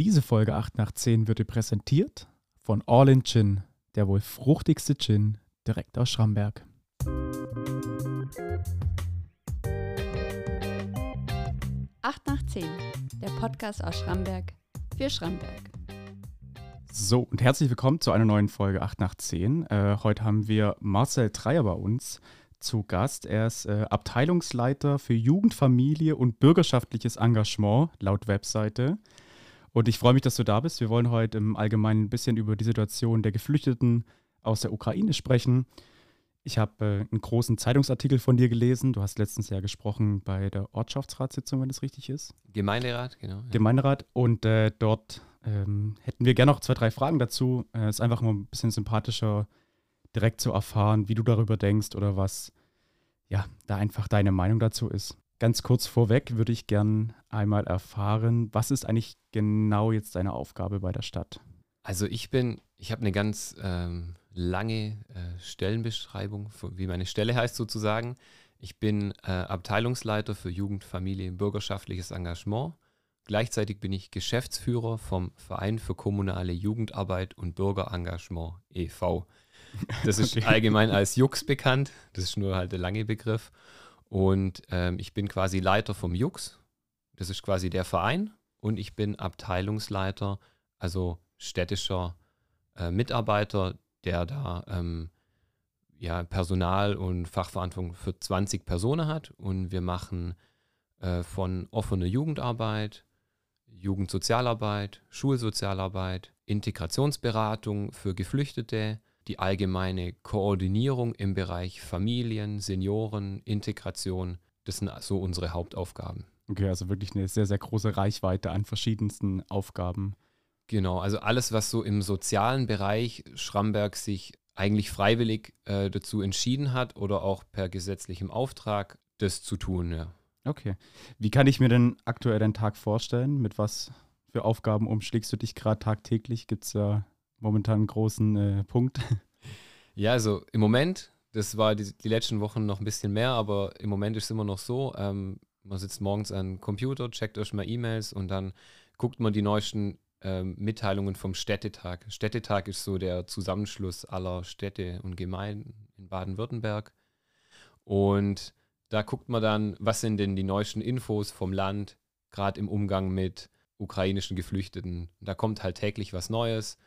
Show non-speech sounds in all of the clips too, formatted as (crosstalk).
Diese Folge 8 nach 10 wird dir präsentiert von All in Gin, der wohl fruchtigste Gin direkt aus Schramberg. Acht nach 10, der Podcast aus Schramberg für Schramberg. So, und herzlich willkommen zu einer neuen Folge 8 nach 10. Äh, heute haben wir Marcel Dreier bei uns zu Gast. Er ist äh, Abteilungsleiter für Jugend, Familie und bürgerschaftliches Engagement laut Webseite. Und ich freue mich, dass du da bist. Wir wollen heute im Allgemeinen ein bisschen über die Situation der Geflüchteten aus der Ukraine sprechen. Ich habe äh, einen großen Zeitungsartikel von dir gelesen. Du hast letztens ja gesprochen bei der Ortschaftsratssitzung, wenn das richtig ist. Gemeinderat, genau. Ja. Gemeinderat. Und äh, dort ähm, hätten wir gerne noch zwei, drei Fragen dazu. Es äh, ist einfach mal ein bisschen sympathischer, direkt zu erfahren, wie du darüber denkst oder was, ja, da einfach deine Meinung dazu ist. Ganz kurz vorweg würde ich gern einmal erfahren, was ist eigentlich genau jetzt deine Aufgabe bei der Stadt? Also ich bin, ich habe eine ganz ähm, lange äh, Stellenbeschreibung, wie meine Stelle heißt sozusagen. Ich bin äh, Abteilungsleiter für Jugend, Familie, bürgerschaftliches Engagement. Gleichzeitig bin ich Geschäftsführer vom Verein für kommunale Jugendarbeit und Bürgerengagement e.V. Das ist (laughs) okay. allgemein als Jux bekannt. Das ist nur halt der lange Begriff. Und ähm, ich bin quasi Leiter vom Jux. Das ist quasi der Verein. Und ich bin Abteilungsleiter, also städtischer äh, Mitarbeiter, der da ähm, ja, Personal und Fachverantwortung für 20 Personen hat. Und wir machen äh, von offener Jugendarbeit, Jugendsozialarbeit, Schulsozialarbeit, Integrationsberatung für Geflüchtete, die allgemeine Koordinierung im Bereich Familien, Senioren, Integration. Das sind so unsere Hauptaufgaben. Okay, also wirklich eine sehr, sehr große Reichweite an verschiedensten Aufgaben. Genau, also alles, was so im sozialen Bereich Schramberg sich eigentlich freiwillig äh, dazu entschieden hat oder auch per gesetzlichem Auftrag, das zu tun, ja. Okay. Wie kann ich mir denn aktuell deinen Tag vorstellen? Mit was für Aufgaben umschlägst du dich gerade tagtäglich? Gibt es da momentan großen äh, Punkt? (laughs) Ja, also im Moment, das war die, die, letzten Wochen noch ein bisschen mehr, aber im Moment ist es immer noch so, ähm, man sitzt morgens den Computer, checkt erstmal E-Mails und dann guckt man die neuesten ähm, Mitteilungen vom Städtetag. Städtetag ist so der Zusammenschluss aller Städte und Gemeinden in Baden-Württemberg. Und da guckt man dann, was sind denn die neuesten Infos vom Land, gerade im Umgang mit ukrainischen Geflüchteten. Da kommt halt täglich was Neues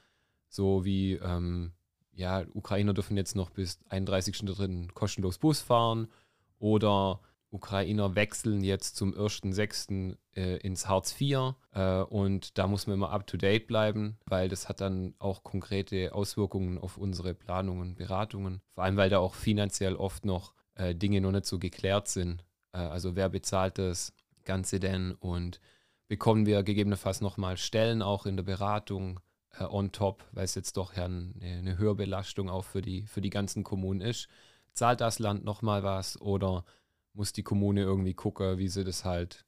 so wie, ähm, ja, Ukrainer dürfen jetzt noch bis 31.03. kostenlos Bus fahren oder Ukrainer wechseln jetzt zum 1.06. Äh, ins Hartz IV äh, und da muss man immer up-to-date bleiben, weil das hat dann auch konkrete Auswirkungen auf unsere Planungen, Beratungen, vor allem weil da auch finanziell oft noch äh, Dinge noch nicht so geklärt sind. Äh, also wer bezahlt das Ganze denn und bekommen wir gegebenenfalls nochmal Stellen auch in der Beratung, äh, on top, weil es jetzt doch ja eine, eine Höherbelastung auch für die, für die ganzen Kommunen ist. Zahlt das Land nochmal was oder muss die Kommune irgendwie gucken, wie sie das halt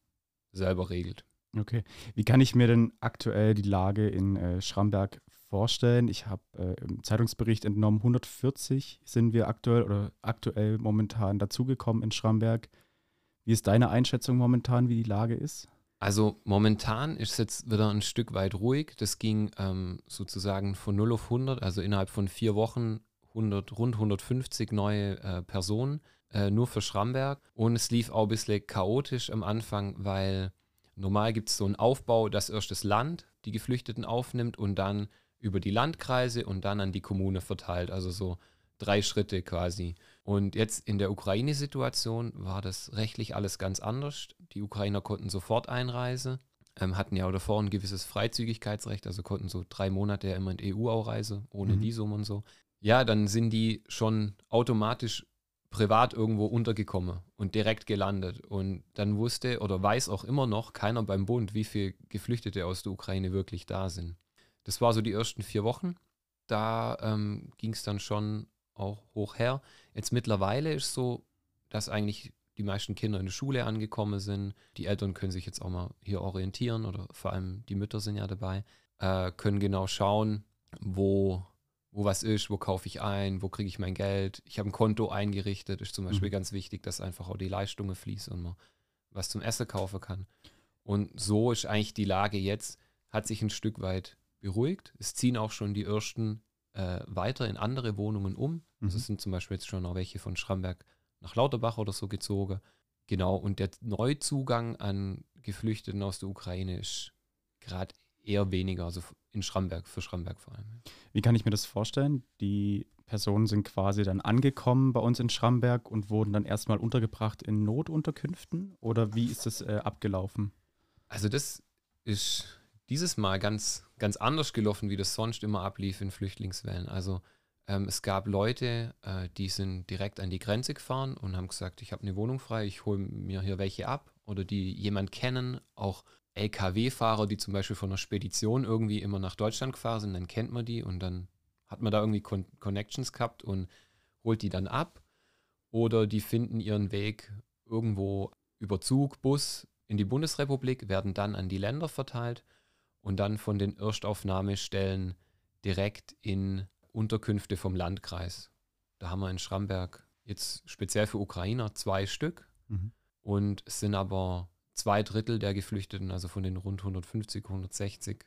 selber regelt? Okay. Wie kann ich mir denn aktuell die Lage in äh, Schramberg vorstellen? Ich habe äh, im Zeitungsbericht entnommen, 140 sind wir aktuell oder aktuell momentan dazugekommen in Schramberg. Wie ist deine Einschätzung momentan, wie die Lage ist? Also momentan ist es jetzt wieder ein Stück weit ruhig. Das ging ähm, sozusagen von 0 auf 100, also innerhalb von vier Wochen 100, rund 150 neue äh, Personen, äh, nur für Schramberg. Und es lief auch ein bisschen chaotisch am Anfang, weil normal gibt es so einen Aufbau, dass erst das Land die Geflüchteten aufnimmt und dann über die Landkreise und dann an die Kommune verteilt. Also so drei Schritte quasi. Und jetzt in der Ukraine-Situation war das rechtlich alles ganz anders. Die Ukrainer konnten sofort einreisen, ähm, hatten ja auch davor ein gewisses Freizügigkeitsrecht, also konnten so drei Monate ja immer in die EU auch reisen, ohne mhm. Visum und so. Ja, dann sind die schon automatisch privat irgendwo untergekommen und direkt gelandet. Und dann wusste oder weiß auch immer noch keiner beim Bund, wie viele Geflüchtete aus der Ukraine wirklich da sind. Das war so die ersten vier Wochen. Da ähm, ging es dann schon auch hoch her. Jetzt mittlerweile ist so, dass eigentlich die meisten Kinder in der Schule angekommen sind. Die Eltern können sich jetzt auch mal hier orientieren oder vor allem die Mütter sind ja dabei, äh, können genau schauen, wo, wo was ist, wo kaufe ich ein, wo kriege ich mein Geld. Ich habe ein Konto eingerichtet, ist zum Beispiel mhm. ganz wichtig, dass einfach auch die Leistungen fließen und man was zum Essen kaufen kann. Und so ist eigentlich die Lage jetzt hat sich ein Stück weit beruhigt. Es ziehen auch schon die ersten äh, weiter in andere Wohnungen um. Also Mhm. es sind zum Beispiel jetzt schon auch welche von Schramberg nach Lauterbach oder so gezogen. Genau, und der Neuzugang an Geflüchteten aus der Ukraine ist gerade eher weniger, also in Schramberg, für Schramberg vor allem. Wie kann ich mir das vorstellen? Die Personen sind quasi dann angekommen bei uns in Schramberg und wurden dann erstmal untergebracht in Notunterkünften? Oder wie ist das äh, abgelaufen? Also das ist dieses Mal ganz, ganz anders gelaufen, wie das sonst immer ablief in Flüchtlingswellen. Also ähm, es gab Leute, äh, die sind direkt an die Grenze gefahren und haben gesagt, ich habe eine Wohnung frei, ich hole mir hier welche ab. Oder die jemand kennen, auch LKW-Fahrer, die zum Beispiel von einer Spedition irgendwie immer nach Deutschland gefahren sind, dann kennt man die und dann hat man da irgendwie Con Connections gehabt und holt die dann ab. Oder die finden ihren Weg irgendwo über Zug, Bus in die Bundesrepublik, werden dann an die Länder verteilt und dann von den Erstaufnahmestellen direkt in Unterkünfte vom Landkreis. Da haben wir in Schramberg jetzt speziell für Ukrainer zwei Stück Mhm. und es sind aber zwei Drittel der Geflüchteten, also von den rund 150, 160,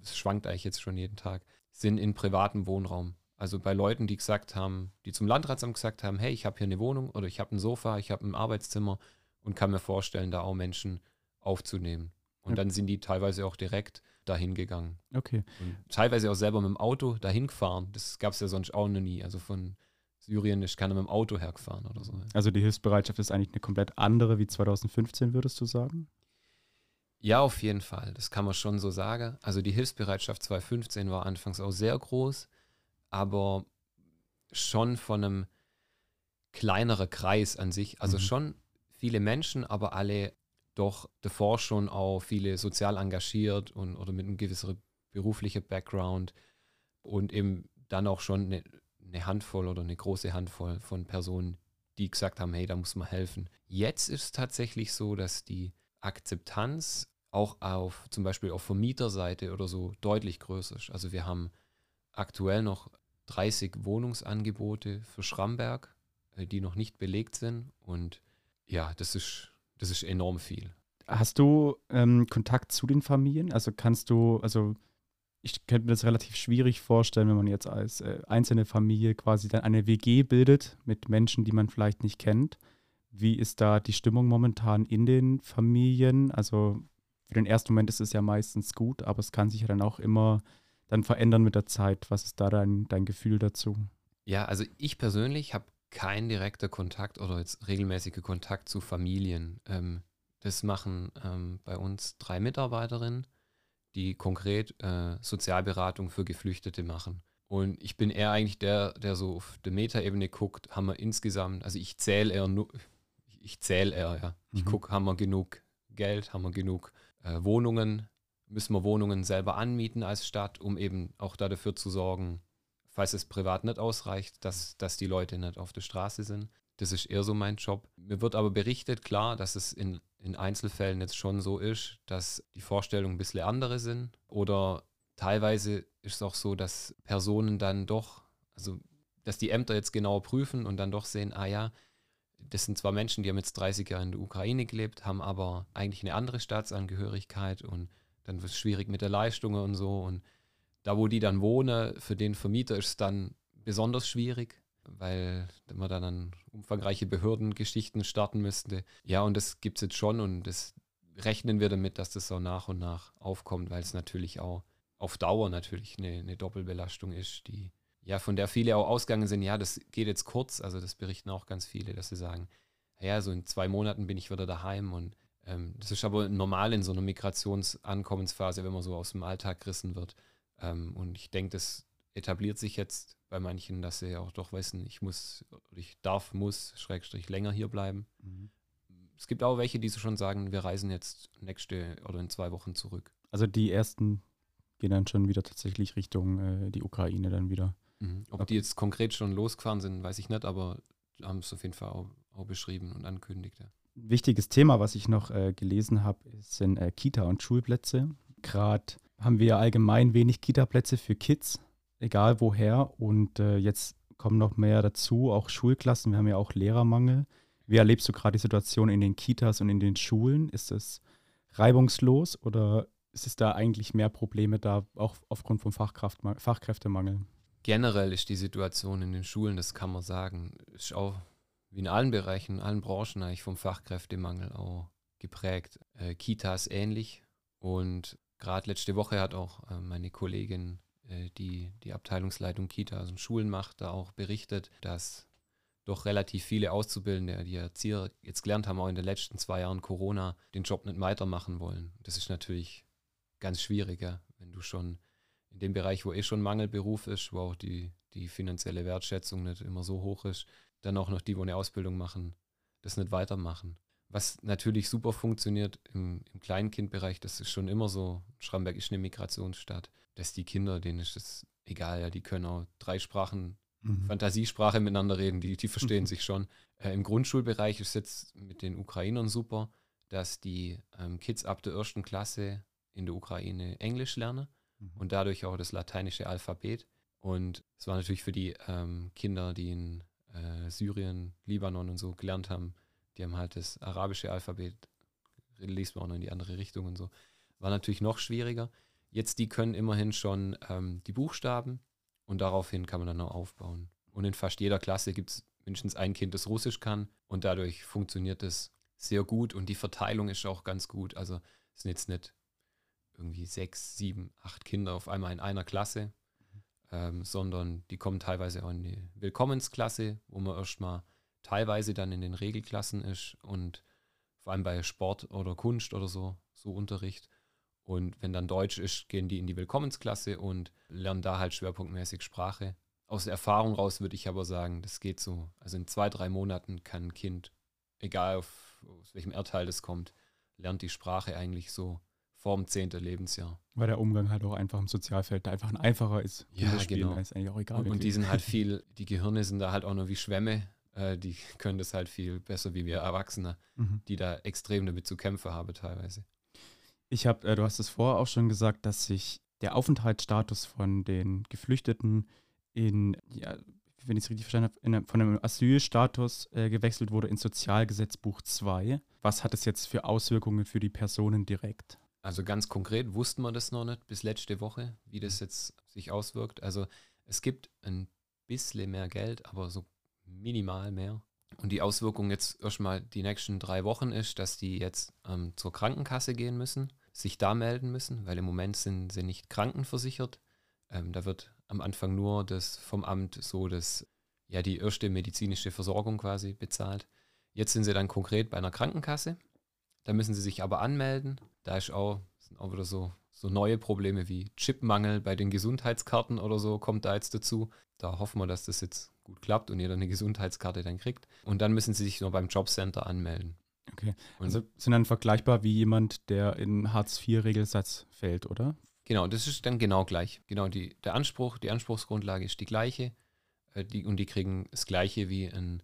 es schwankt eigentlich jetzt schon jeden Tag, sind in privatem Wohnraum. Also bei Leuten, die gesagt haben, die zum Landratsamt gesagt haben, hey, ich habe hier eine Wohnung oder ich habe ein Sofa, ich habe ein Arbeitszimmer und kann mir vorstellen, da auch Menschen aufzunehmen. Und Ja. dann sind die teilweise auch direkt dahin gegangen. Okay. Und teilweise auch selber mit dem Auto dahin gefahren. Das gab es ja sonst auch noch nie. Also von Syrien ist keiner mit dem Auto hergefahren oder so. Also die Hilfsbereitschaft ist eigentlich eine komplett andere wie 2015, würdest du sagen? Ja, auf jeden Fall. Das kann man schon so sagen. Also die Hilfsbereitschaft 2015 war anfangs auch sehr groß, aber schon von einem kleineren Kreis an sich. Also Mhm. schon viele Menschen, aber alle doch davor schon auch viele sozial engagiert und oder mit einem gewissen beruflichen Background und eben dann auch schon eine, eine Handvoll oder eine große Handvoll von Personen, die gesagt haben, hey, da muss man helfen. Jetzt ist es tatsächlich so, dass die Akzeptanz auch auf zum Beispiel auf Vermieterseite oder so deutlich größer ist. Also wir haben aktuell noch 30 Wohnungsangebote für Schramberg, äh, die noch nicht belegt sind. Und ja, das ist, das ist enorm viel. Hast du ähm, Kontakt zu den Familien? Also kannst du, also ich könnte mir das relativ schwierig vorstellen, wenn man jetzt als äh, einzelne Familie quasi dann eine WG bildet mit Menschen, die man vielleicht nicht kennt. Wie ist da die Stimmung momentan in den Familien? Also für den ersten Moment ist es ja meistens gut, aber es kann sich ja dann auch immer dann verändern mit der Zeit. Was ist da dein, dein Gefühl dazu? Ja, also ich persönlich habe keinen direkten Kontakt oder jetzt regelmäßige Kontakt zu Familien. Ähm, das machen ähm, bei uns drei Mitarbeiterinnen, die konkret äh, Sozialberatung für Geflüchtete machen. Und ich bin eher eigentlich der, der so auf der Metaebene guckt, haben wir insgesamt, also ich zähle eher nur, ich zähle eher, ja. Ich Mhm. gucke, haben wir genug Geld, haben wir genug äh, Wohnungen, müssen wir Wohnungen selber anmieten als Stadt, um eben auch da dafür zu sorgen, falls es privat nicht ausreicht, dass, dass die Leute nicht auf der Straße sind. Das ist eher so mein Job. Mir wird aber berichtet, klar, dass es in, in Einzelfällen jetzt schon so ist, dass die Vorstellungen ein bisschen andere sind. Oder teilweise ist es auch so, dass Personen dann doch, also dass die Ämter jetzt genauer prüfen und dann doch sehen, ah ja, das sind zwar Menschen, die haben jetzt 30 Jahre in der Ukraine gelebt, haben aber eigentlich eine andere Staatsangehörigkeit und dann wird es schwierig mit der Leistung und so. Und da, wo die dann wohnen, für den Vermieter ist es dann besonders schwierig, weil man dann an umfangreiche Behördengeschichten starten müsste. Ja, und das gibt es jetzt schon und das rechnen wir damit, dass das so nach und nach aufkommt, weil es natürlich auch auf Dauer natürlich eine, eine Doppelbelastung ist, die ja von der viele auch ausgegangen sind, ja, das geht jetzt kurz, also das berichten auch ganz viele, dass sie sagen, ja, so in zwei Monaten bin ich wieder daheim und ähm, das ist aber normal in so einer Migrationsankommensphase, wenn man so aus dem Alltag gerissen wird. Ähm, und ich denke, das etabliert sich jetzt bei manchen, dass sie auch doch wissen, ich muss, ich darf, muss, Schrägstrich länger hier bleiben. Es gibt auch welche, die so schon sagen, wir reisen jetzt nächste oder in zwei Wochen zurück. Also die ersten gehen dann schon wieder tatsächlich Richtung äh, die Ukraine dann wieder. Mhm. Ob Okay. die jetzt konkret schon losgefahren sind, weiß ich nicht, aber haben es auf jeden Fall auch, auch beschrieben und ankündigt. Ja. Wichtiges Thema, was ich noch äh, gelesen habe, sind äh, Kita- und Schulplätze. Gerade haben wir allgemein wenig Kita-Plätze für Kids, egal woher. Und äh, jetzt kommen noch mehr dazu, auch Schulklassen. Wir haben ja auch Lehrermangel. Wie erlebst du gerade die Situation in den Kitas und in den Schulen? Ist es reibungslos oder ist es da eigentlich mehr Probleme da, auch aufgrund vom Fachkräftemangel? Generell ist die Situation in den Schulen, das kann man sagen, ist auch wie in allen Bereichen, in allen Branchen eigentlich vom Fachkräftemangel auch geprägt. Äh, Kitas ähnlich und gerade letzte Woche hat auch äh, meine Kollegin, äh, die die Abteilungsleitung Kita, also Schulen macht, da auch berichtet, dass doch relativ viele Auszubildende, die Erzieher jetzt gelernt haben, auch in den letzten zwei Jahren Corona, den Job nicht weitermachen wollen. Das ist natürlich ganz schwierig, ja, wenn du schon in dem Bereich, wo eh schon Mangelberuf ist, wo auch die, die finanzielle Wertschätzung nicht immer so hoch ist, dann auch noch die, wo eine Ausbildung machen, das nicht weitermachen. Was natürlich super funktioniert im, im Kleinkindbereich, das ist schon immer so, Schramberg ist eine Migrationsstadt, dass die Kinder, denen ist es egal, ja, die können auch drei Sprachen mhm. Fantasiesprache miteinander reden, die, die verstehen mhm. (laughs) sich schon. Äh, Im Grundschulbereich ist jetzt mit den Ukrainern super, dass die ähm, Kids ab der ersten Klasse in der Ukraine Englisch lernen mhm. und dadurch auch das lateinische Alphabet. Und es war natürlich für die ähm, Kinder, die in äh, Syrien, Libanon und so gelernt haben, die haben halt das arabische Alphabet, liest man auch noch in die andere Richtung und so. War natürlich noch schwieriger. Jetzt, die können immerhin schon ähm, die Buchstaben und daraufhin kann man dann auch aufbauen. Und in fast jeder Klasse gibt es mindestens ein Kind, das Russisch kann und dadurch funktioniert es sehr gut und die Verteilung ist auch ganz gut. Also es sind jetzt nicht irgendwie sechs, sieben, acht Kinder auf einmal in einer Klasse, ähm, sondern die kommen teilweise auch in die Willkommensklasse, wo man erstmal teilweise dann in den Regelklassen ist und vor allem bei Sport oder Kunst oder so, so Unterricht. Und wenn dann Deutsch ist, gehen die in die Willkommensklasse und lernen da halt schwerpunktmäßig Sprache. Aus Erfahrung raus würde ich aber sagen, das geht so. Also in zwei, drei Monaten kann ein Kind, egal auf, aus welchem Erdteil das kommt, lernt die Sprache eigentlich so vorm zehnten Lebensjahr. Weil der Umgang halt auch einfach im Sozialfeld da einfach ein einfacher ist. Ja, genau. Ist eigentlich auch egal. Und, und die sind halt (laughs) viel, die Gehirne sind da halt auch nur wie Schwämme. Äh, die (laughs) können das halt viel besser wie wir Erwachsene, mhm. die da extrem damit zu kämpfen haben teilweise. Ich habe, äh, du hast es vorher auch schon gesagt, dass sich der Aufenthaltsstatus von den Geflüchteten in, ja, wenn ich es richtig verstanden habe, in, von einem Asylstatus äh, gewechselt wurde ins Sozialgesetzbuch 2. Was hat es jetzt für Auswirkungen für die Personen direkt? Also ganz konkret wussten wir das noch nicht bis letzte Woche, wie das jetzt sich auswirkt. Also es gibt ein bisschen mehr Geld, aber so minimal mehr. Und die Auswirkung jetzt erstmal die nächsten drei Wochen ist, dass die jetzt ähm, zur Krankenkasse gehen müssen, sich da melden müssen, weil im Moment sind sie nicht krankenversichert. Ähm, da wird am Anfang nur das vom Amt so das, ja, die erste medizinische Versorgung quasi bezahlt. Jetzt sind sie dann konkret bei einer Krankenkasse. Da müssen sie sich aber anmelden. Da ist auch, sind auch wieder so, so neue Probleme wie Chipmangel bei den Gesundheitskarten oder so, kommt da jetzt dazu. Da hoffen wir, dass das jetzt gut klappt und ihr dann eine Gesundheitskarte dann kriegt. Und dann müssen sie sich nur beim Jobcenter anmelden. Okay. Und also sind dann vergleichbar wie jemand, der in Hartz-IV-Regelsatz fällt, oder? Genau, das ist dann genau gleich. Genau, die, der Anspruch, die Anspruchsgrundlage ist die gleiche. Äh, die, und die kriegen das gleiche wie ein,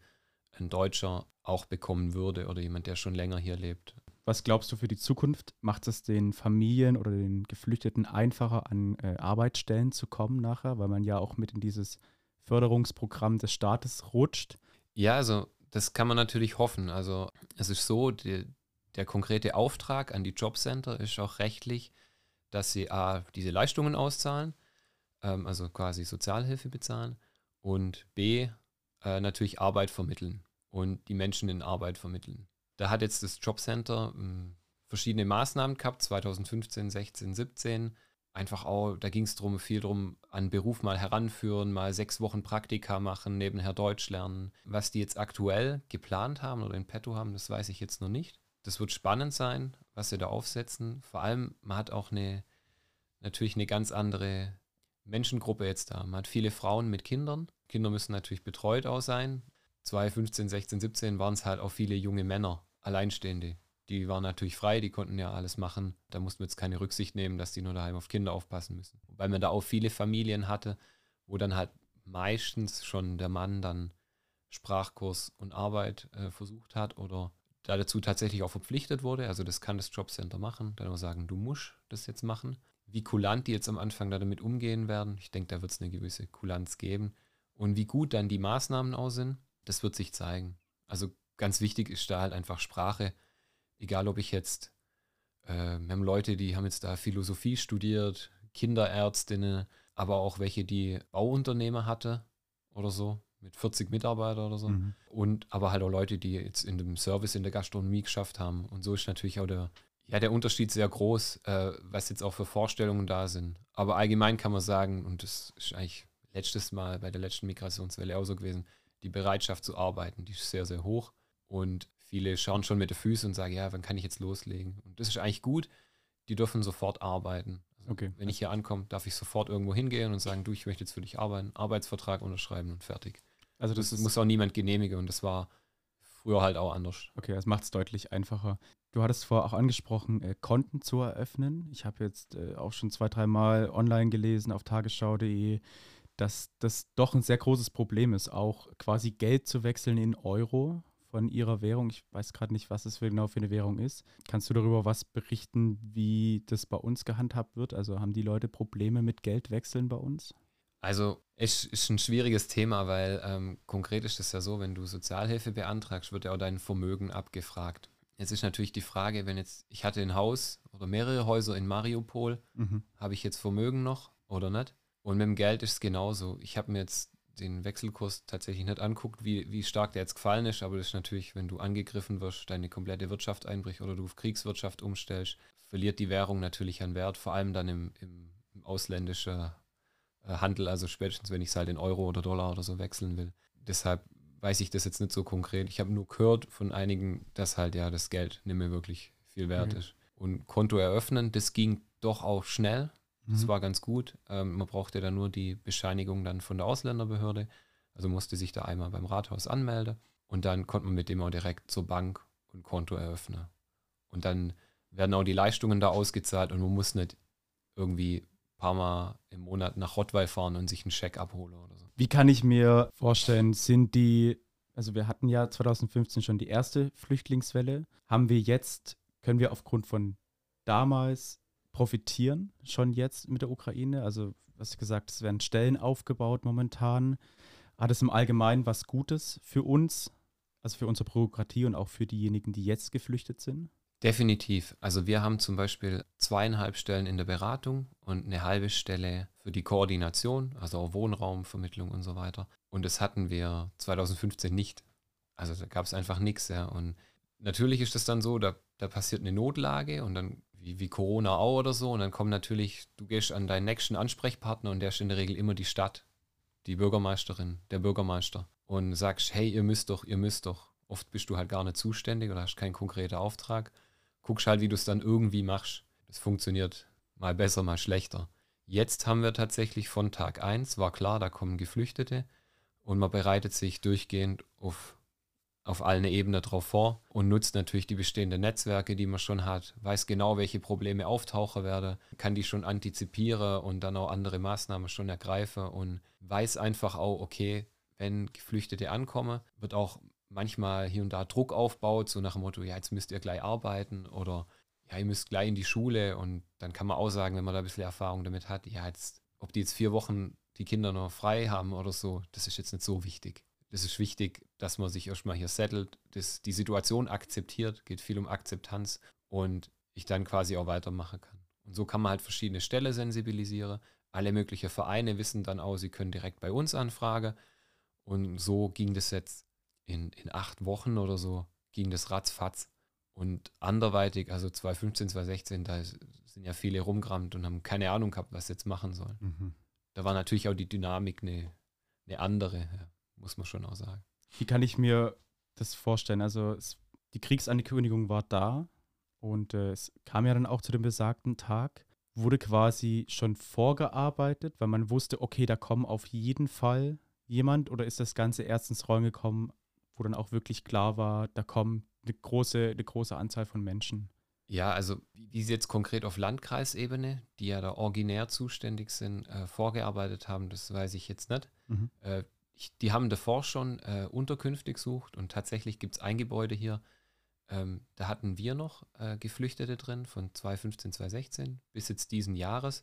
ein Deutscher auch bekommen würde oder jemand, der schon länger hier lebt. Was glaubst du für die Zukunft? Macht es den Familien oder den Geflüchteten einfacher, an äh, Arbeitsstellen zu kommen nachher, weil man ja auch mit in dieses Förderungsprogramm des Staates rutscht? Ja, also das kann man natürlich hoffen. Also es ist so, die, der konkrete Auftrag an die Jobcenter ist auch rechtlich, dass sie A, diese Leistungen auszahlen, ähm, also quasi Sozialhilfe bezahlen und B, äh, natürlich Arbeit vermitteln und die Menschen in Arbeit vermitteln. Da hat jetzt das Jobcenter ähm, verschiedene Maßnahmen gehabt, 2015, 16, 17 einfach auch, da ging es drum, viel drum, an Beruf mal heranführen, mal sechs Wochen Praktika machen, nebenher Deutsch lernen. Was die jetzt aktuell geplant haben oder in petto haben, das weiß ich jetzt noch nicht. Das wird spannend sein, was sie da aufsetzen. Vor allem, man hat auch eine, natürlich eine ganz andere Menschengruppe jetzt da. Man hat viele Frauen mit Kindern. Kinder müssen natürlich betreut auch sein. 2015, 16, 17 waren es halt auch viele junge Männer, Alleinstehende, die waren natürlich frei, die konnten ja alles machen. Da mussten wir jetzt keine Rücksicht nehmen, dass die nur daheim auf Kinder aufpassen müssen. Weil man da auch viele Familien hatte, wo dann halt meistens schon der Mann dann Sprachkurs und Arbeit äh, versucht hat oder da dazu tatsächlich auch verpflichtet wurde. Also das kann das Jobcenter machen. Dann auch sagen, du musst das jetzt machen. Wie kulant die jetzt am Anfang da damit umgehen werden, ich denke, da wird es eine gewisse Kulanz geben. Und wie gut dann die Maßnahmen auch sind, das wird sich zeigen. Also ganz wichtig ist da halt einfach Sprache egal ob ich jetzt Äh, wir haben Leute, die haben jetzt da Philosophie studiert, Kinderärztinnen, aber auch welche, die Bauunternehmer hatte oder so, mit 40 Mitarbeitern oder so. Mhm. Und aber halt auch Leute, die jetzt in dem Service in der Gastronomie geschafft haben. Und so ist natürlich auch der, ja, der Unterschied sehr groß, äh, was jetzt auch für Vorstellungen da sind. Aber allgemein kann man sagen, und das ist eigentlich letztes Mal bei der letzten Migrationswelle auch so gewesen, die Bereitschaft zu arbeiten, die ist sehr, sehr hoch. Und viele schauen schon mit den Füßen und sagen, ja, wann kann ich jetzt loslegen? Und das ist eigentlich gut. Die dürfen sofort arbeiten. Also okay. Wenn ich hier ankomme, darf ich sofort irgendwo hingehen und sagen, du, ich möchte jetzt für dich arbeiten, Arbeitsvertrag unterschreiben und fertig. Also das, das muss auch niemand genehmigen und das war früher halt auch anders. Okay, das macht es deutlich einfacher. Du hattest vorher auch angesprochen, äh, Konten zu eröffnen. Ich habe jetzt äh, auch schon zwei, dreimal online gelesen auf tagesschau.de, dass das doch ein sehr großes Problem ist, auch quasi Geld zu wechseln in Euro von ihrer Währung. Ich weiß gerade nicht, was es für genau für eine Währung ist. Kannst du darüber was berichten, wie das bei uns gehandhabt wird? Also haben die Leute Probleme mit Geldwechseln bei uns? Also es ist ein schwieriges Thema, weil ähm, konkret ist es ja so, wenn du Sozialhilfe beantragst, wird ja auch dein Vermögen abgefragt. Jetzt ist natürlich die Frage, wenn jetzt, ich hatte ein Haus oder mehrere Häuser in Mariupol, mhm. habe ich jetzt Vermögen noch oder nicht? Und mit dem Geld ist es genauso. Ich habe mir jetzt den Wechselkurs tatsächlich nicht anguckt, wie, wie stark der jetzt gefallen ist, aber das ist natürlich, wenn du angegriffen wirst, deine komplette Wirtschaft einbricht oder du auf Kriegswirtschaft umstellst, verliert die Währung natürlich an Wert, vor allem dann im, im, im ausländischen äh, Handel, also spätestens, wenn ich es halt in Euro oder Dollar oder so wechseln will. Deshalb weiß ich das jetzt nicht so konkret. Ich habe nur gehört von einigen, dass halt ja das Geld nicht mehr wirklich viel wert mhm. ist. Und Konto eröffnen, das ging doch auch schnell. Das mhm. war ganz gut. Ähm, man brauchte dann nur die Bescheinigung dann von der Ausländerbehörde. Also musste sich da einmal beim Rathaus anmelden und dann konnte man mit dem auch direkt zur Bank und Konto eröffnen. Und dann werden auch die Leistungen da ausgezahlt und man muss nicht irgendwie ein paar Mal im Monat nach Rottweil fahren und sich einen Scheck abholen oder so. Wie kann ich mir vorstellen, sind die, also wir hatten ja 2015 schon die erste Flüchtlingswelle, haben wir jetzt, können wir aufgrund von damals profitieren schon jetzt mit der Ukraine? Also, was gesagt, es werden Stellen aufgebaut momentan. Hat es im Allgemeinen was Gutes für uns, also für unsere Bürokratie und auch für diejenigen, die jetzt geflüchtet sind? Definitiv. Also wir haben zum Beispiel zweieinhalb Stellen in der Beratung und eine halbe Stelle für die Koordination, also auch Wohnraumvermittlung und so weiter. Und das hatten wir 2015 nicht. Also da gab es einfach nichts. Ja. Und natürlich ist das dann so, da, da passiert eine Notlage und dann wie, wie Corona auch oder so. Und dann kommt natürlich, du gehst an deinen nächsten Ansprechpartner und der ist in der Regel immer die Stadt, die Bürgermeisterin, der Bürgermeister. Und sagst, hey, ihr müsst doch, ihr müsst doch. Oft bist du halt gar nicht zuständig oder hast keinen konkreten Auftrag. Guckst halt, wie du es dann irgendwie machst. Das funktioniert mal besser, mal schlechter. Jetzt haben wir tatsächlich von Tag 1, war klar, da kommen Geflüchtete und man bereitet sich durchgehend auf auf allen Ebenen drauf vor und nutzt natürlich die bestehenden Netzwerke, die man schon hat, weiß genau, welche Probleme auftauchen werden, kann die schon antizipieren und dann auch andere Maßnahmen schon ergreifen und weiß einfach auch, okay, wenn Geflüchtete ankommen, wird auch manchmal hier und da Druck aufbaut, so nach dem Motto, ja, jetzt müsst ihr gleich arbeiten oder ja, ihr müsst gleich in die Schule und dann kann man auch sagen, wenn man da ein bisschen Erfahrung damit hat, ja, jetzt, ob die jetzt vier Wochen die Kinder noch frei haben oder so, das ist jetzt nicht so wichtig. Das ist wichtig, dass man sich erstmal hier settelt, dass die Situation akzeptiert, geht viel um Akzeptanz und ich dann quasi auch weitermachen kann. Und so kann man halt verschiedene Stellen sensibilisieren. Alle möglichen Vereine wissen dann auch, sie können direkt bei uns anfragen. Und so ging das jetzt in, in acht Wochen oder so, ging das ratzfatz. Und anderweitig, also 2015, 2016, da sind ja viele rumgerammt und haben keine Ahnung gehabt, was sie jetzt machen sollen. Mhm. Da war natürlich auch die Dynamik eine, eine andere. Muss man schon auch sagen. Wie kann ich mir das vorstellen? Also es, die Kriegsankündigung war da und äh, es kam ja dann auch zu dem besagten Tag. Wurde quasi schon vorgearbeitet, weil man wusste, okay, da kommen auf jeden Fall jemand oder ist das Ganze erst ins Rollen gekommen, wo dann auch wirklich klar war, da kommen eine große, eine große Anzahl von Menschen? Ja, also wie sie jetzt konkret auf Landkreisebene, die ja da originär zuständig sind, äh, vorgearbeitet haben, das weiß ich jetzt nicht. Mhm. Äh, die haben davor schon äh, Unterkünfte gesucht und tatsächlich gibt es ein Gebäude hier, ähm, da hatten wir noch äh, Geflüchtete drin von 2015, 2016 bis jetzt diesen Jahres.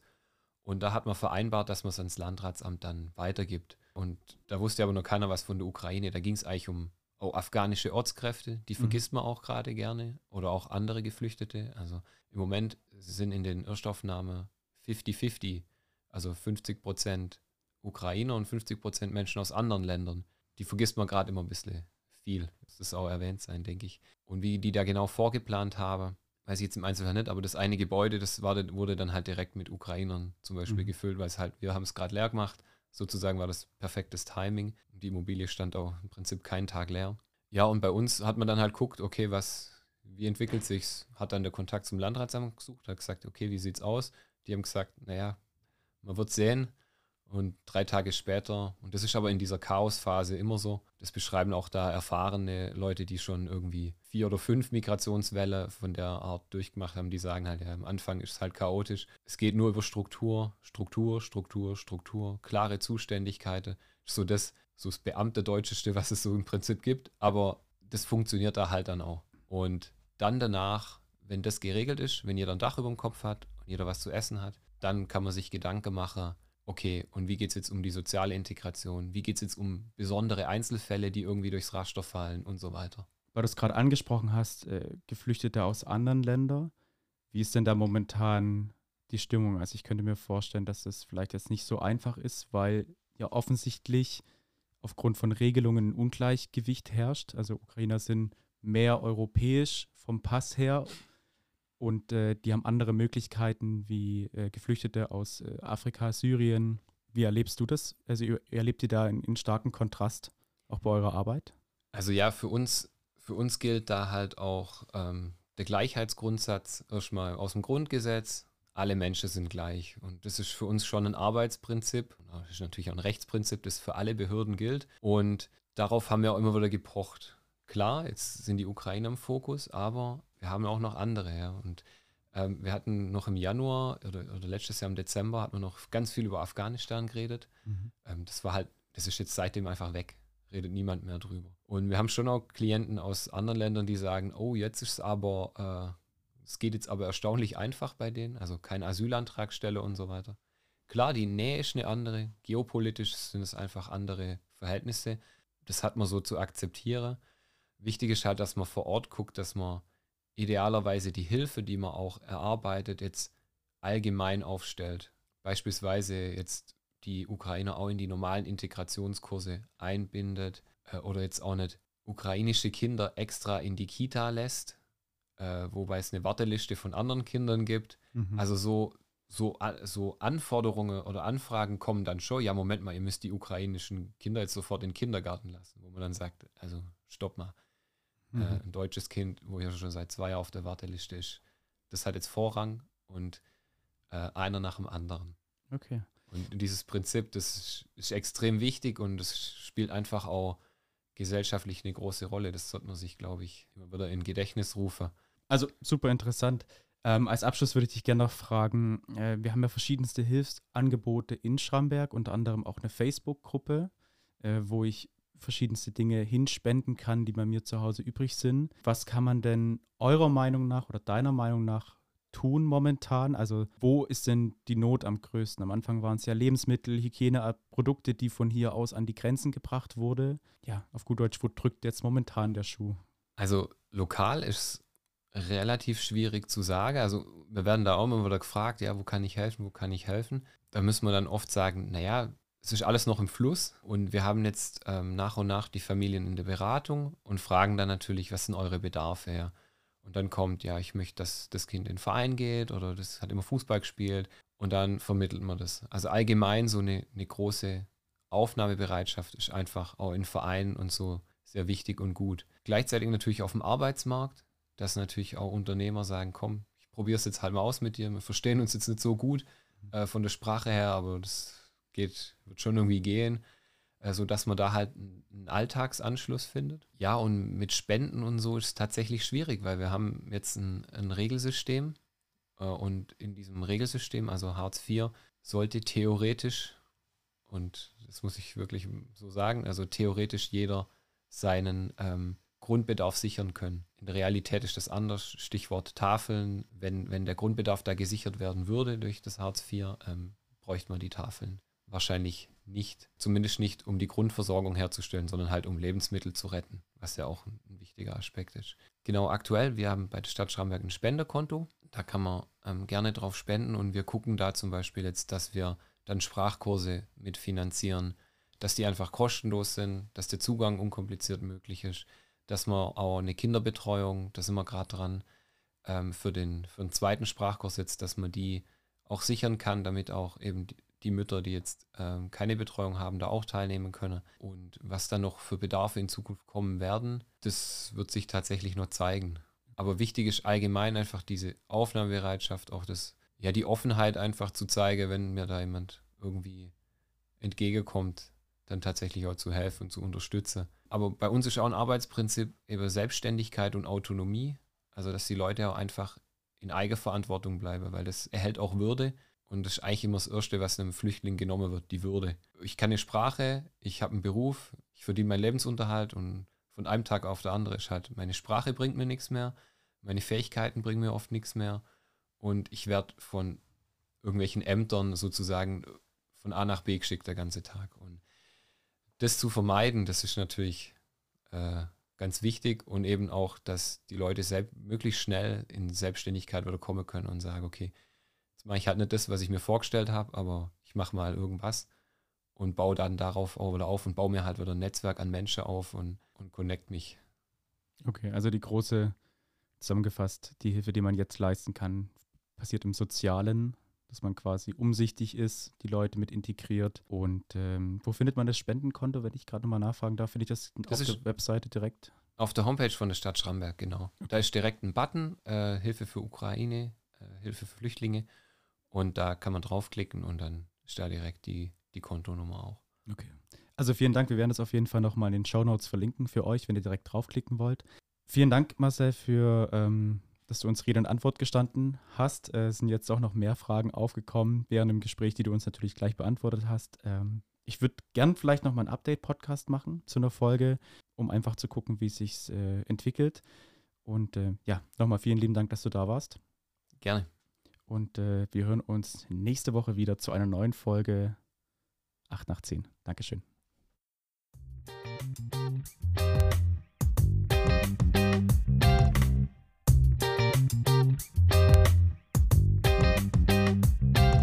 Und da hat man vereinbart, dass man es ans Landratsamt dann weitergibt. Und da wusste aber noch keiner was von der Ukraine. Da ging es eigentlich um auch afghanische Ortskräfte, die Mhm. vergisst man auch gerade gerne. Oder auch andere Geflüchtete. Also im Moment sind in den Erstaufnahmen 50-50, also 50 Prozent Ukrainer und 50 Prozent Menschen aus anderen Ländern. Die vergisst man gerade immer ein bisschen viel. Das ist auch erwähnt sein, denke ich. Und wie die da genau vorgeplant haben, weiß ich jetzt im Einzelfall nicht, aber das eine Gebäude, das war, wurde dann halt direkt mit Ukrainern zum Beispiel Mhm. gefüllt, weil es halt, wir haben es gerade leer gemacht. Sozusagen war das perfektes Timing. Die Immobilie stand auch im Prinzip keinen Tag leer. Ja, und bei uns hat man dann halt guckt, okay, was, wie entwickelt sich's? Hat dann der Kontakt zum Landratsamt gesucht, hat gesagt, okay, wie sieht's aus? Die haben gesagt, naja, man wird sehen. Und drei Tage später, und das ist aber in dieser Chaosphase immer so, das beschreiben auch da erfahrene Leute, die schon irgendwie vier oder fünf Migrationswelle von der Art durchgemacht haben, die sagen halt, ja, am Anfang ist es halt chaotisch. Es geht nur über Struktur, Struktur, Struktur, Struktur, klare Zuständigkeiten. So das, so das Beamte-Deutscheste, was es so im Prinzip gibt. Aber das funktioniert da halt dann auch. Und dann danach, wenn das geregelt ist, wenn jeder ein Dach über dem Kopf hat und jeder was zu essen hat, dann kann man sich Gedanken machen, okay, und wie geht es jetzt um die soziale Integration? Wie geht es jetzt um besondere Einzelfälle, die irgendwie durchs Raster fallen und so weiter? Weil du es gerade angesprochen hast, äh, Geflüchtete aus anderen Ländern. Wie ist denn da momentan die Stimmung? Also ich könnte mir vorstellen, dass das vielleicht jetzt nicht so einfach ist, weil ja offensichtlich aufgrund von Regelungen ein Ungleichgewicht herrscht. Also Ukrainer sind mehr europäisch vom Pass her und äh, die haben andere Möglichkeiten wie äh, Geflüchtete aus äh, Afrika, Syrien. Wie erlebst du das? Also erlebt ihr da einen, einen starken Kontrast auch bei eurer Arbeit? Also ja, für uns, für uns gilt da halt auch ähm, der Gleichheitsgrundsatz erstmal aus dem Grundgesetz. Alle Menschen sind gleich. Und das ist für uns schon ein Arbeitsprinzip. Das ist natürlich auch ein Rechtsprinzip, das für alle Behörden gilt. Und darauf haben wir auch immer wieder gepocht. Klar, jetzt sind die Ukrainer im Fokus, aber wir haben auch noch andere. Ja. Und ähm, wir hatten noch im Januar oder, oder, letztes Jahr im Dezember hatten wir noch ganz viel über Afghanistan geredet. Mhm. Ähm, das war halt, das ist jetzt seitdem einfach weg redet niemand mehr drüber. Und wir haben schon auch Klienten aus anderen Ländern, die sagen, oh, jetzt ist es aber, äh, es geht jetzt aber erstaunlich einfach bei denen, also kein Asylantrag stelle und so weiter. Klar, die Nähe ist eine andere, geopolitisch sind es einfach andere Verhältnisse. Das hat man so zu akzeptieren. Wichtig ist halt, dass man vor Ort guckt, dass man idealerweise die Hilfe, die man auch erarbeitet, jetzt allgemein aufstellt. Beispielsweise jetzt die Ukrainer auch in die normalen Integrationskurse einbindet äh, oder jetzt auch nicht ukrainische Kinder extra in die Kita lässt, äh, wobei es eine Warteliste von anderen Kindern gibt. Mhm. Also so, so, so Anforderungen oder Anfragen kommen dann schon, ja, Moment mal, ihr müsst die ukrainischen Kinder jetzt sofort in den Kindergarten lassen, wo man dann sagt, also stopp mal. Mhm. Äh, ein deutsches Kind, wo ja schon seit zwei Jahren auf der Warteliste ist, das hat jetzt Vorrang und äh, einer nach dem anderen. Okay. Und dieses Prinzip, das ist, ist extrem wichtig und das spielt einfach auch gesellschaftlich eine große Rolle. Das sollte man sich, glaube ich, immer wieder in Gedächtnis rufen. Also super interessant. Ähm, als Abschluss würde ich dich gerne noch fragen, äh, wir haben ja verschiedenste Hilfsangebote in Schramberg, unter anderem auch eine Facebook-Gruppe, äh, wo ich verschiedenste Dinge hinspenden kann, die bei mir zu Hause übrig sind. Was kann man denn eurer Meinung nach oder deiner Meinung nach tun momentan? Also wo ist denn die Not am größten? Am Anfang waren es ja Lebensmittel, Hygieneprodukte, die von hier aus an die Grenzen gebracht wurde. Ja, auf gut Deutsch, wo drückt jetzt momentan der Schuh? Also lokal ist relativ schwierig zu sagen. Also wir werden da auch immer wieder gefragt, ja, wo kann ich helfen, wo kann ich helfen? Da müssen wir dann oft sagen, naja, es ist alles noch im Fluss und wir haben jetzt ähm, nach und nach die Familien in der Beratung und fragen dann natürlich, was sind eure Bedarfe her? Und dann kommt, ja, ich möchte, dass das Kind in den Verein geht oder das hat immer Fußball gespielt und dann vermittelt man das. Also allgemein so eine, eine große Aufnahmebereitschaft ist einfach auch in Vereinen und so sehr wichtig und gut. Gleichzeitig natürlich auf dem Arbeitsmarkt, dass natürlich auch Unternehmer sagen, komm, ich probiere es jetzt halt mal aus mit dir, wir verstehen uns jetzt nicht so gut äh, von der Sprache her, aber das geht, wird schon irgendwie gehen, äh, sodass man da halt einen Alltagsanschluss findet. Ja, und mit Spenden und so ist es tatsächlich schwierig, weil wir haben jetzt ein, ein Regelsystem äh, und in diesem Regelsystem, also Hartz IV, sollte theoretisch, und das muss ich wirklich so sagen, also theoretisch jeder seinen ähm, Grundbedarf sichern können. In der Realität ist das anders. Stichwort Tafeln. Wenn, wenn der Grundbedarf da gesichert werden würde durch das Hartz IV, ähm, bräuchte man die Tafeln wahrscheinlich nicht, zumindest nicht um die Grundversorgung herzustellen, sondern halt um Lebensmittel zu retten, was ja auch ein, wichtiger Aspekt ist. Genau aktuell, wir haben bei der Stadt Schramberg ein Spenderkonto, da kann man ähm, gerne drauf spenden und wir gucken da zum Beispiel jetzt, dass wir dann Sprachkurse mitfinanzieren, dass die einfach kostenlos sind, dass der Zugang unkompliziert möglich ist, dass man auch eine Kinderbetreuung, da sind wir gerade dran, ähm, für, den, für den zweiten Sprachkurs jetzt, dass man die auch sichern kann, damit auch eben die, Mütter, die jetzt ähm, keine Betreuung haben, da auch teilnehmen können. Und was dann noch für Bedarfe in Zukunft kommen werden, das wird sich tatsächlich noch zeigen. Aber wichtig ist allgemein einfach diese Aufnahmebereitschaft, auch das, ja, die Offenheit einfach zu zeigen, wenn mir da jemand irgendwie entgegenkommt, dann tatsächlich auch zu helfen und zu unterstützen. Aber bei uns ist auch ein Arbeitsprinzip über Selbstständigkeit und Autonomie. Also, dass die Leute auch einfach in Eigenverantwortung bleiben, weil das erhält auch Würde. Und das ist eigentlich immer das Erste, was einem Flüchtling genommen wird, die Würde. Ich kann eine Sprache, ich habe einen Beruf, ich verdiene meinen Lebensunterhalt und von einem Tag auf der andere ist halt, meine Sprache bringt mir nichts mehr, meine Fähigkeiten bringen mir oft nichts mehr und ich werde von irgendwelchen Ämtern sozusagen von A nach B geschickt der ganze Tag. Und das zu vermeiden, das ist natürlich äh, ganz wichtig und eben auch, dass die Leute möglichst schnell in Selbstständigkeit wieder kommen können und sagen, okay, jetzt mache ich halt nicht das, was ich mir vorgestellt habe, aber ich mache mal irgendwas und baue dann darauf auch wieder auf und baue mir halt wieder ein Netzwerk an Menschen auf und, und connect mich. Okay, also die große, zusammengefasst, die Hilfe, die man jetzt leisten kann, passiert im Sozialen, dass man quasi umsichtig ist, die Leute mit integriert. Und ähm, wo findet man das Spendenkonto, wenn ich gerade nochmal nachfragen darf? Finde ich das, das auf der Webseite direkt? Auf der Homepage von der Stadt Schramberg, genau. Okay. Da ist direkt ein Button, äh, Hilfe für Ukraine, äh, Hilfe für Flüchtlinge. Und da kann man draufklicken und dann ist da direkt die die Kontonummer auch. Okay. Also vielen Dank. Wir werden das auf jeden Fall nochmal in den Show Notes verlinken für euch, wenn ihr direkt draufklicken wollt. Vielen Dank, Marcel, für, ähm, dass du uns Rede und Antwort gestanden hast. Äh, es sind jetzt auch noch mehr Fragen aufgekommen während dem Gespräch, die du uns natürlich gleich beantwortet hast. Ähm, ich würde gern vielleicht nochmal einen Update-Podcast machen zu einer Folge, um einfach zu gucken, wie es sich äh, entwickelt. Und äh, ja, nochmal vielen lieben Dank, dass du da warst. Gerne. Und äh, wir hören uns nächste Woche wieder zu einer neuen Folge 8 nach 10. Dankeschön.